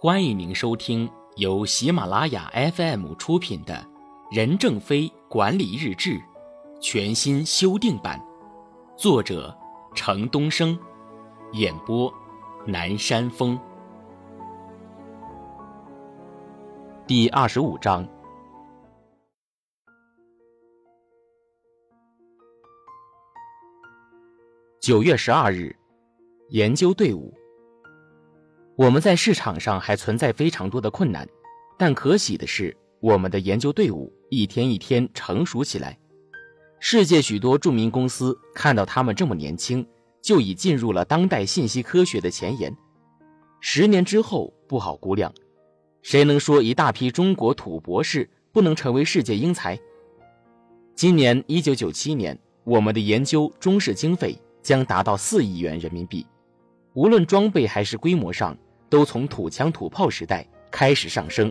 欢迎您收听由喜马拉雅 FM 出品的《任正非管理日志》全新修订版，作者程东升，演播南山风。第二十五章，九月十二日，研究队伍。我们在市场上还存在非常多的困难，但可喜的是，我们的研究队伍一天一天成熟起来。世界许多著名公司看到他们这么年轻，就已进入了当代信息科学的前沿。十年之后不好估量，谁能说一大批中国土博士不能成为世界英才？今年一九九七年，我们的研究中式经费将达到四亿元人民币，无论装备还是规模上。都从土枪土炮时代开始上升，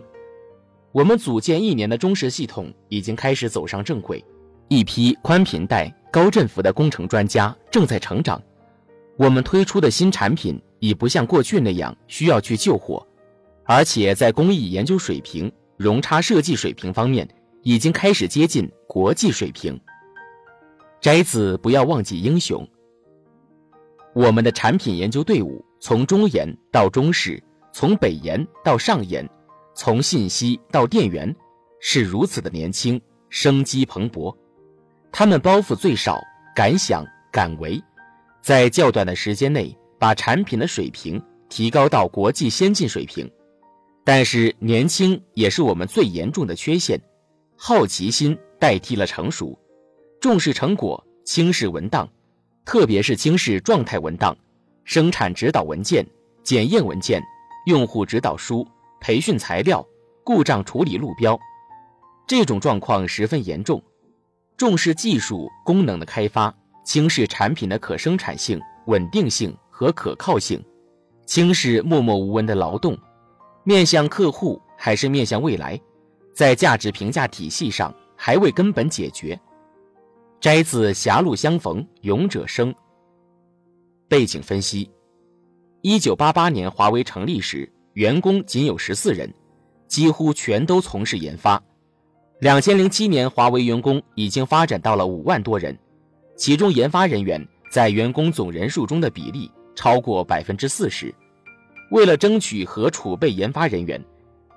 我们组建一年的中式系统已经开始走上正轨，一批宽频带、高振幅的工程专家正在成长。我们推出的新产品已不像过去那样需要去救火，而且在工艺研究水平、容差设计水平方面已经开始接近国际水平。摘子不要忘记英雄，我们的产品研究队伍。从中研到中视，从北研到上研，从信息到电源，是如此的年轻，生机蓬勃。他们包袱最少，敢想敢为，在较短的时间内把产品的水平提高到国际先进水平。但是年轻也是我们最严重的缺陷，好奇心代替了成熟，重视成果，轻视文档，特别是轻视状态文档。生产指导文件、检验文件、用户指导书、培训材料、故障处理路标，这种状况十分严重。重视技术功能的开发，轻视产品的可生产性、稳定性和可靠性，轻视默默无闻的劳动。面向客户还是面向未来，在价值评价体系上还未根本解决。摘自《狭路相逢勇者生》。背景分析：一九八八年华为成立时，员工仅有十四人，几乎全都从事研发。两千零七年，华为员工已经发展到了五万多人，其中研发人员在员工总人数中的比例超过百分之四十。为了争取和储备研发人员，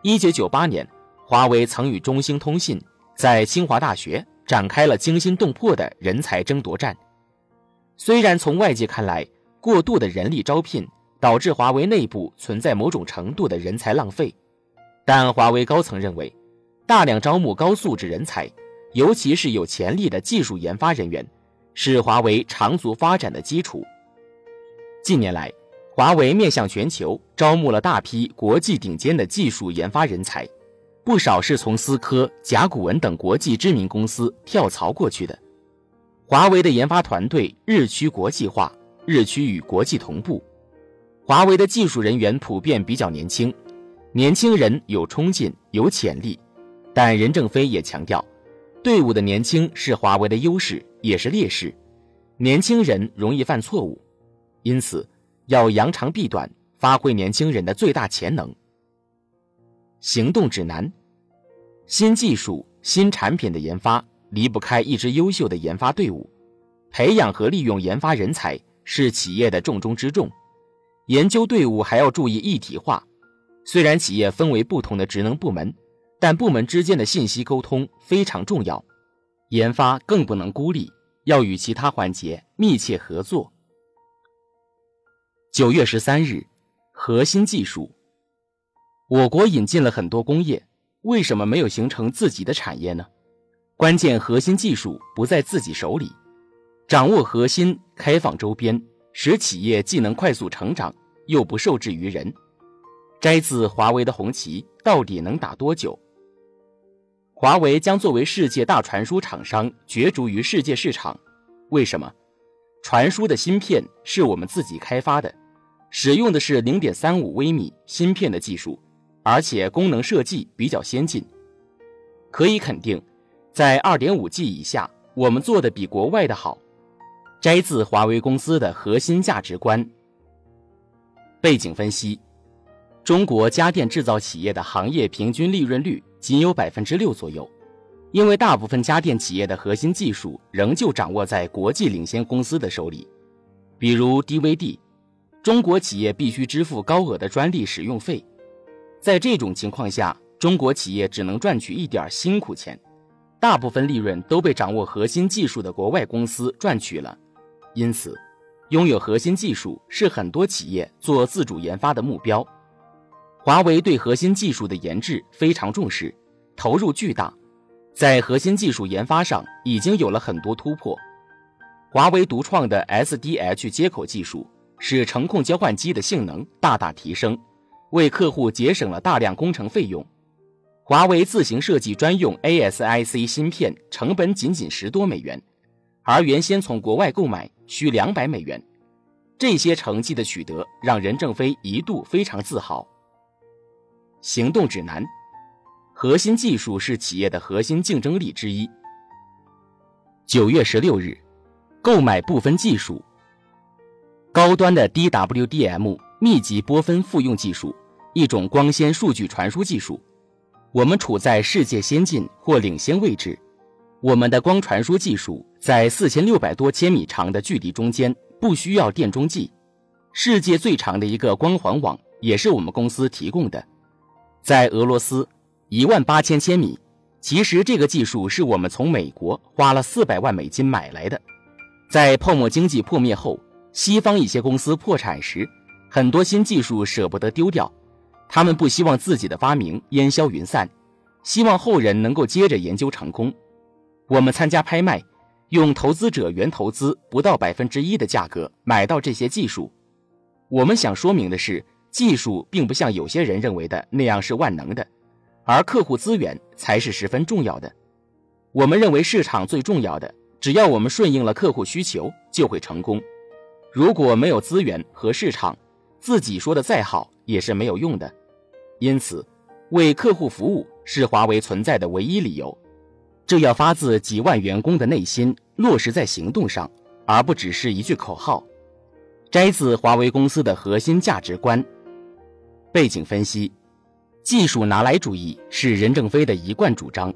一九九八年，华为曾与中兴通信在清华大学展开了惊心动魄的人才争夺战。虽然从外界看来，过度的人力招聘导致华为内部存在某种程度的人才浪费，但华为高层认为，大量招募高素质人才，尤其是有潜力的技术研发人员，是华为长足发展的基础。近年来，华为面向全球招募了大批国际顶尖的技术研发人才，不少是从思科、甲骨文等国际知名公司跳槽过去的。华为的研发团队日趋国际化。日趋与国际同步，华为的技术人员普遍比较年轻，年轻人有冲劲、有潜力，但任正非也强调，队伍的年轻是华为的优势，也是劣势。年轻人容易犯错误，因此要扬长避短，发挥年轻人的最大潜能。行动指南：新技术、新产品的研发离不开一支优秀的研发队伍，培养和利用研发人才。是企业的重中之重，研究队伍还要注意一体化。虽然企业分为不同的职能部门，但部门之间的信息沟通非常重要。研发更不能孤立，要与其他环节密切合作。九月十三日，核心技术，我国引进了很多工业，为什么没有形成自己的产业呢？关键核心技术不在自己手里。掌握核心，开放周边，使企业既能快速成长，又不受制于人。摘自华为的红旗，到底能打多久？华为将作为世界大传输厂商角逐于世界市场。为什么？传输的芯片是我们自己开发的，使用的是零点三五微米芯片的技术，而且功能设计比较先进。可以肯定，在二点五 G 以下，我们做的比国外的好。摘自华为公司的核心价值观。背景分析：中国家电制造企业的行业平均利润率仅有百分之六左右，因为大部分家电企业的核心技术仍旧掌握在国际领先公司的手里，比如 DVD，中国企业必须支付高额的专利使用费，在这种情况下，中国企业只能赚取一点辛苦钱，大部分利润都被掌握核心技术的国外公司赚取了，因此，拥有核心技术是很多企业做自主研发的目标。华为对核心技术的研制非常重视，投入巨大，在核心技术研发上已经有了很多突破。华为独创的 SDH 接口技术使程控交换机的性能大大提升，为客户节省了大量工程费用。华为自行设计专用 ASIC 芯片成本仅仅十多美元，而原先从国外购买需两百美元。这些成绩的取得让任正非一度非常自豪。行动指南：核心技术是企业的核心竞争力之一。九月十六日，购买部分技术。高端的 DWDM 密集波分复用技术，一种光纤数据传输技术。我们处在世界先进或领先位置。我们的光传输技术在四千六百多千米长的距离中间不需要电中继。世界最长的一个光环网也是我们公司提供的。在俄罗斯，一万八千千米。其实这个技术是我们从美国花了四百万美金买来的。在泡沫经济破灭后，西方一些公司破产时，很多新技术舍不得丢掉，他们不希望自己的发明烟消云散，希望后人能够接着研究成功。我们参加拍卖，用投资者原投资不到百分之一的价格买到这些技术。我们想说明的是。技术并不像有些人认为的那样是万能的，而客户资源才是十分重要的。我们认为市场最重要的，只要我们顺应了客户需求，就会成功。如果没有资源和市场，自己说的再好也是没有用的。因此，为客户服务是华为存在的唯一理由。这要发自几万员工的内心，落实在行动上，而不只是一句口号。摘自华为公司的核心价值观。背景分析：技术拿来主义是任正非的一贯主张。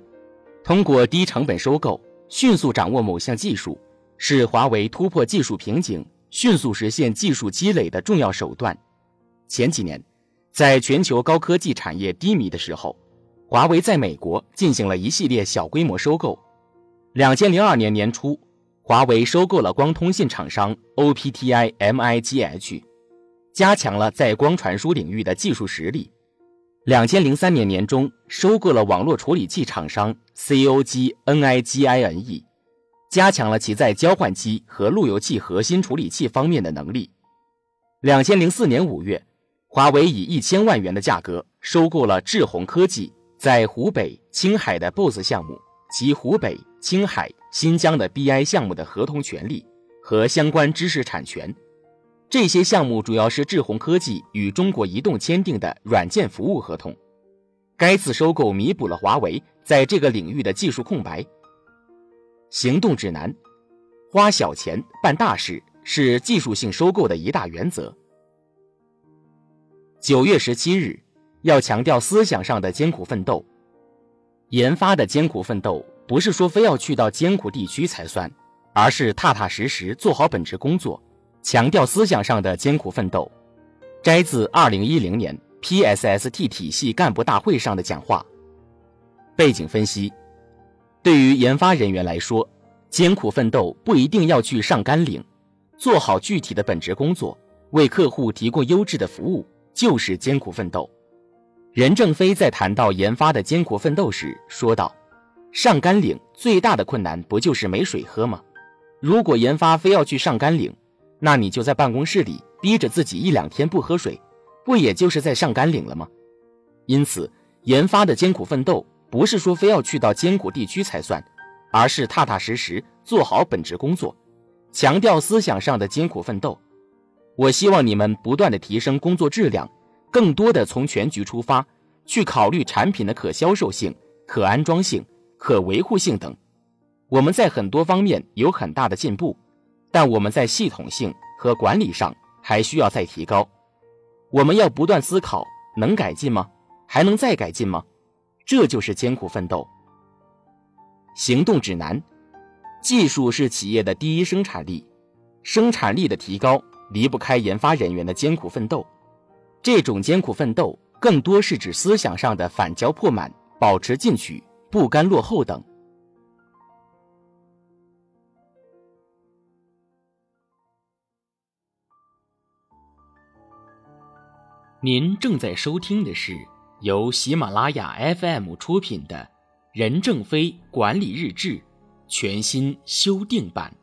通过低成本收购，迅速掌握某项技术，是华为突破技术瓶颈、迅速实现技术积累的重要手段。前几年，在全球高科技产业低迷的时候，华为在美国进行了一系列小规模收购。两千零二年年初，华为收购了光通信厂商 OPTI-MIGH。加强了在光传输领域的技术实力。两千零三年年中，收购了网络处理器厂商 COGNIGINE，加强了其在交换机和路由器核心处理器方面的能力。两千零四年五月，华为以一千万元的价格收购了智宏科技在湖北、青海的 BOSS 项目及湖北、青海、新疆的 BI 项目的合同权利和相关知识产权。这些项目主要是智鸿科技与中国移动签订的软件服务合同。该次收购弥补了华为在这个领域的技术空白。行动指南：花小钱办大事是技术性收购的一大原则。九月十七日，要强调思想上的艰苦奋斗。研发的艰苦奋斗，不是说非要去到艰苦地区才算，而是踏踏实实做好本职工作。强调思想上的艰苦奋斗，摘自二零一零年 PSST 体系干部大会上的讲话。背景分析：对于研发人员来说，艰苦奋斗不一定要去上甘岭，做好具体的本职工作，为客户提供优质的服务，就是艰苦奋斗。任正非在谈到研发的艰苦奋斗时说道：“上甘岭最大的困难不就是没水喝吗？如果研发非要去上甘岭，那你就在办公室里逼着自己一两天不喝水，不也就是在上甘岭了吗？因此，研发的艰苦奋斗不是说非要去到艰苦地区才算，而是踏踏实实做好本职工作，强调思想上的艰苦奋斗。我希望你们不断的提升工作质量，更多的从全局出发，去考虑产品的可销售性、可安装性、可维护性等。我们在很多方面有很大的进步。但我们在系统性和管理上还需要再提高。我们要不断思考能改进吗？还能再改进吗？这就是艰苦奋斗。行动指南：技术是企业的第一生产力，生产力的提高离不开研发人员的艰苦奋斗。这种艰苦奋斗更多是指思想上的反骄破满、保持进取、不甘落后等。您正在收听的是由喜马拉雅 FM 出品的《任正非管理日志》全新修订版。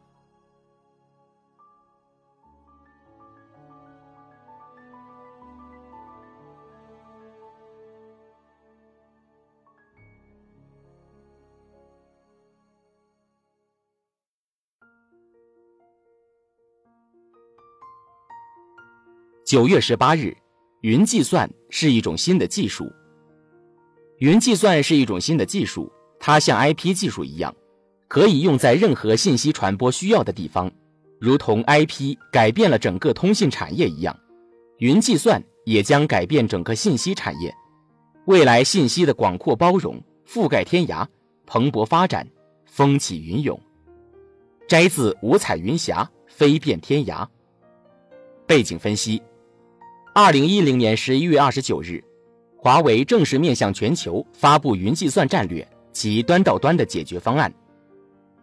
九月十八日。云计算是一种新的技术。云计算是一种新的技术，它像 IP 技术一样，可以用在任何信息传播需要的地方，如同 IP 改变了整个通信产业一样，云计算也将改变整个信息产业。未来信息的广阔包容、覆盖天涯、蓬勃发展、风起云涌。摘自《五彩云霞飞遍天涯》。背景分析。二零一零年十一月二十九日，华为正式面向全球发布云计算战略及端到端的解决方案。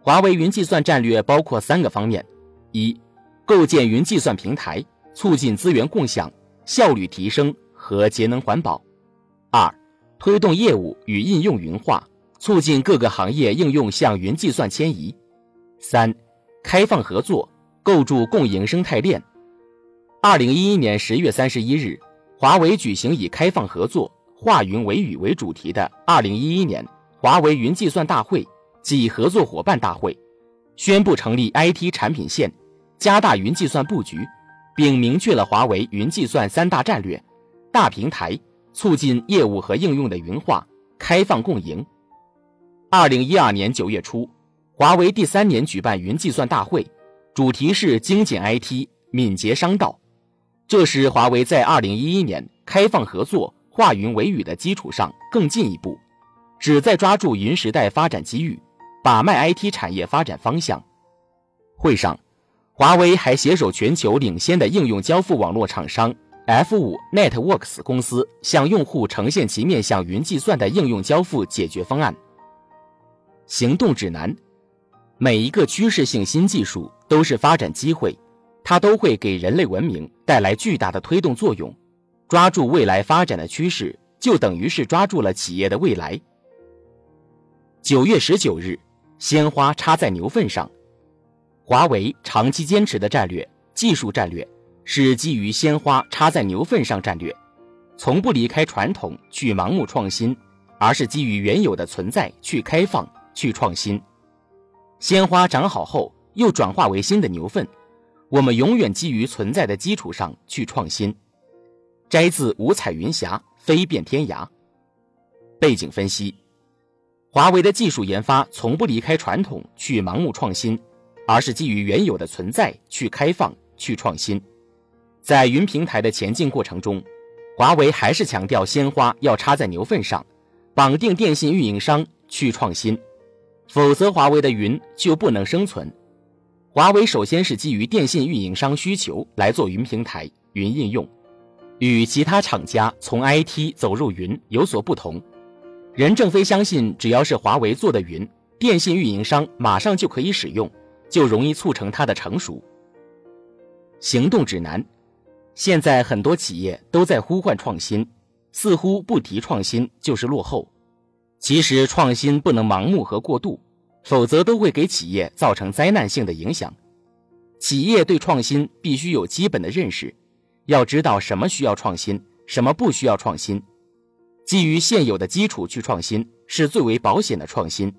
华为云计算战略包括三个方面：一、构建云计算平台，促进资源共享、效率提升和节能环保；二、推动业务与应用云化，促进各个行业应用向云计算迁移；三、开放合作，构筑共赢生态链。二零一一年十月三十一日，华为举行以“开放合作，化云为雨”为主题的二零一一年华为云计算大会暨合作伙伴大会，宣布成立 IT 产品线，加大云计算布局，并明确了华为云计算三大战略：大平台、促进业务和应用的云化、开放共赢。二零一二年九月初，华为第三年举办云计算大会，主题是精简 IT，敏捷商道。这是华为在二零一一年开放合作、化云为雨的基础上更进一步，旨在抓住云时代发展机遇，把脉 IT 产业发展方向。会上，华为还携手全球领先的应用交付网络厂商 F5 Networks 公司，向用户呈现其面向云计算的应用交付解决方案。行动指南：每一个趋势性新技术都是发展机会。它都会给人类文明带来巨大的推动作用，抓住未来发展的趋势，就等于是抓住了企业的未来。九月十九日，鲜花插在牛粪上。华为长期坚持的战略，技术战略是基于鲜花插在牛粪上战略，从不离开传统去盲目创新，而是基于原有的存在去开放去创新。鲜花长好后，又转化为新的牛粪。我们永远基于存在的基础上去创新。摘自《五彩云霞飞遍天涯》。背景分析：华为的技术研发从不离开传统去盲目创新，而是基于原有的存在去开放去创新。在云平台的前进过程中，华为还是强调鲜花要插在牛粪上，绑定电信运营商去创新，否则华为的云就不能生存。华为首先是基于电信运营商需求来做云平台、云应用，与其他厂家从 IT 走入云有所不同。任正非相信，只要是华为做的云，电信运营商马上就可以使用，就容易促成它的成熟。行动指南：现在很多企业都在呼唤创新，似乎不提创新就是落后。其实创新不能盲目和过度。否则都会给企业造成灾难性的影响。企业对创新必须有基本的认识，要知道什么需要创新，什么不需要创新。基于现有的基础去创新，是最为保险的创新。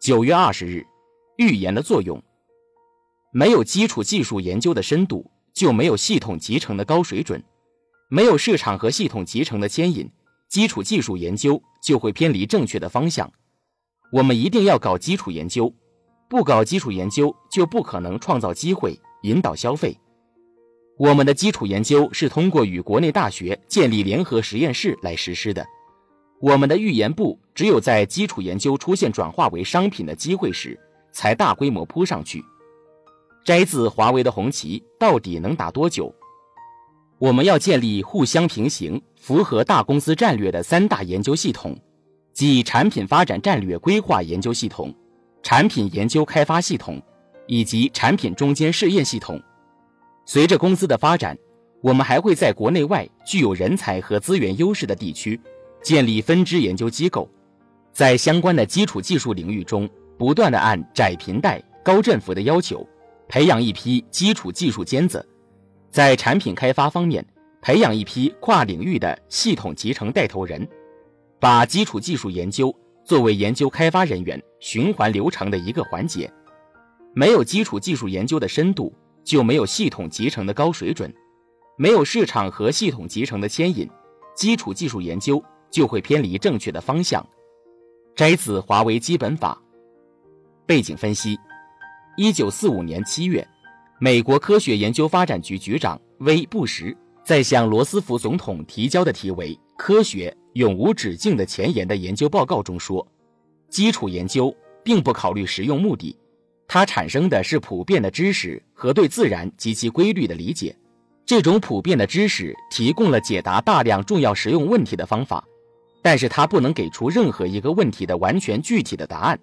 九月二十日，预言的作用：没有基础技术研究的深度，就没有系统集成的高水准；没有市场和系统集成的牵引，基础技术研究就会偏离正确的方向。我们一定要搞基础研究，不搞基础研究就不可能创造机会、引导消费。我们的基础研究是通过与国内大学建立联合实验室来实施的。我们的预研部只有在基础研究出现转化为商品的机会时，才大规模扑上去。摘自华为的红旗，到底能打多久？我们要建立互相平行、符合大公司战略的三大研究系统，即产品发展战略规划研究系统、产品研究开发系统以及产品中间试验系统。随着公司的发展，我们还会在国内外具有人才和资源优势的地区。建立分支研究机构，在相关的基础技术领域中，不断的按窄频带、高振幅的要求，培养一批基础技术尖子；在产品开发方面，培养一批跨领域的系统集成带头人，把基础技术研究作为研究开发人员循环流程的一个环节。没有基础技术研究的深度，就没有系统集成的高水准；没有市场和系统集成的牵引，基础技术研究。就会偏离正确的方向。摘自华为基本法。背景分析：一九四五年七月，美国科学研究发展局局长威布什在向罗斯福总统提交的题为《科学永无止境的前沿》的研究报告中说，基础研究并不考虑实用目的，它产生的是普遍的知识和对自然及其规律的理解。这种普遍的知识提供了解答大量重要实用问题的方法。但是它不能给出任何一个问题的完全具体的答案，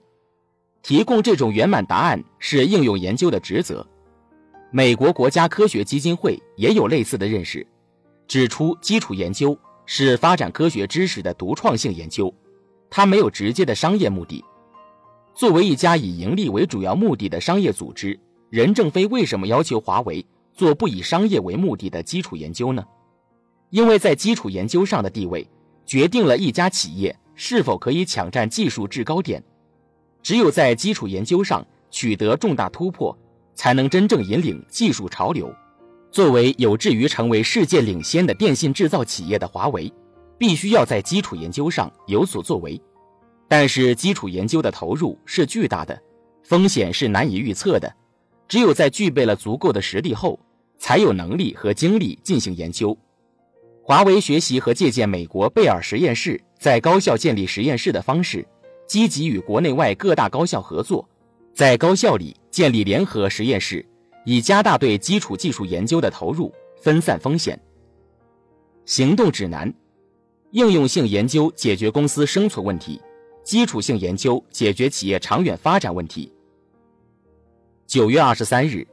提供这种圆满答案是应用研究的职责。美国国家科学基金会也有类似的认识，指出基础研究是发展科学知识的独创性研究，它没有直接的商业目的。作为一家以盈利为主要目的的商业组织，任正非为什么要求华为做不以商业为目的的基础研究呢？因为在基础研究上的地位。决定了一家企业是否可以抢占技术制高点。只有在基础研究上取得重大突破，才能真正引领技术潮流。作为有志于成为世界领先的电信制造企业的华为，必须要在基础研究上有所作为。但是，基础研究的投入是巨大的，风险是难以预测的。只有在具备了足够的实力后，才有能力和精力进行研究。华为学习和借鉴美国贝尔实验室在高校建立实验室的方式，积极与国内外各大高校合作，在高校里建立联合实验室，以加大对基础技术研究的投入，分散风险。行动指南：应用性研究解决公司生存问题，基础性研究解决企业长远发展问题。九月二十三日，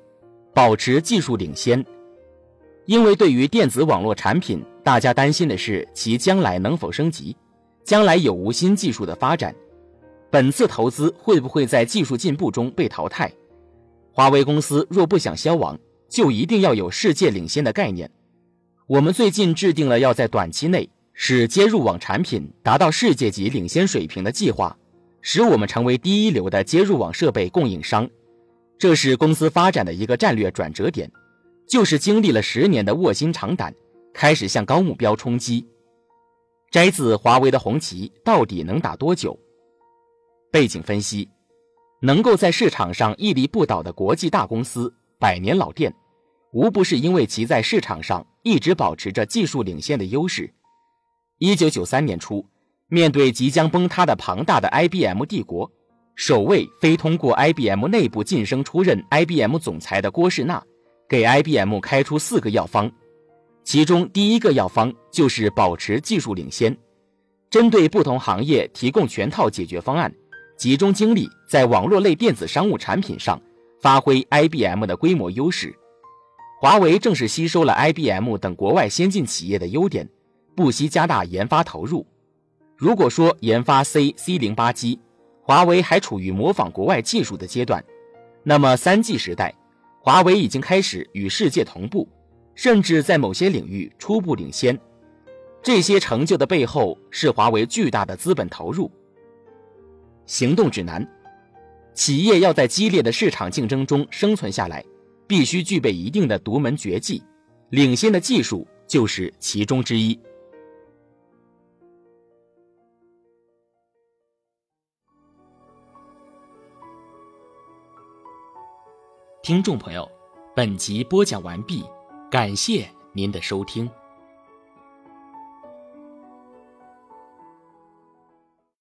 保持技术领先，因为对于电子网络产品。大家担心的是其将来能否升级，将来有无新技术的发展，本次投资会不会在技术进步中被淘汰？华为公司若不想消亡，就一定要有世界领先的概念。我们最近制定了要在短期内使接入网产品达到世界级领先水平的计划，使我们成为第一流的接入网设备供应商。这是公司发展的一个战略转折点，就是经历了十年的卧薪尝胆。开始向高目标冲击。摘自华为的红旗到底能打多久？背景分析：能够在市场上屹立不倒的国际大公司、百年老店，无不是因为其在市场上一直保持着技术领先的优势。一九九三年初，面对即将崩塌的庞大的 IBM 帝国，首位非通过 IBM 内部晋升出任 IBM 总裁的郭士纳，给 IBM 开出四个药方。其中第一个药方就是保持技术领先，针对不同行业提供全套解决方案，集中精力在网络类电子商务产品上发挥 IBM 的规模优势。华为正是吸收了 IBM 等国外先进企业的优点，不惜加大研发投入。如果说研发 C C 零八机，华为还处于模仿国外技术的阶段，那么三 G 时代，华为已经开始与世界同步。甚至在某些领域初步领先，这些成就的背后是华为巨大的资本投入。行动指南：企业要在激烈的市场竞争中生存下来，必须具备一定的独门绝技，领先的技术就是其中之一。听众朋友，本集播讲完毕。感谢您的收听。